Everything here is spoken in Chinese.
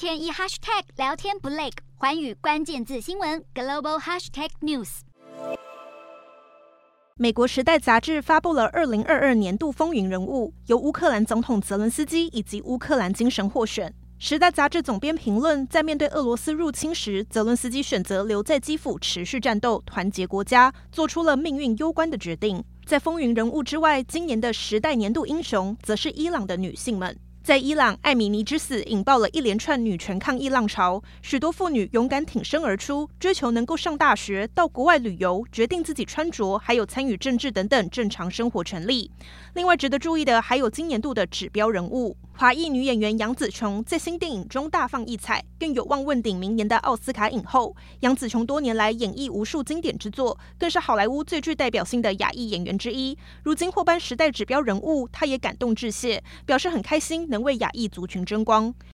天一 hashtag 聊天不累，环宇关键字新闻 global hashtag news。美国《时代》杂志发布了二零二二年度风云人物，由乌克兰总统泽伦斯基以及乌克兰精神获选。《时代》杂志总编评论，在面对俄罗斯入侵时，泽伦斯基选择留在基辅持续战斗，团结国家，做出了命运攸关的决定。在风云人物之外，今年的《时代》年度英雄，则是伊朗的女性们。在伊朗，艾米尼之死引爆了一连串女权抗议浪潮，许多妇女勇敢挺身而出，追求能够上大学、到国外旅游、决定自己穿着，还有参与政治等等正常生活权利。另外值得注意的，还有今年度的指标人物。华裔女演员杨紫琼在新电影中大放异彩，更有望问鼎明年的奥斯卡影后。杨紫琼多年来演绎无数经典之作，更是好莱坞最具代表性的亚裔演员之一。如今获颁时代指标人物，她也感动致谢，表示很开心能为亚裔族群争光。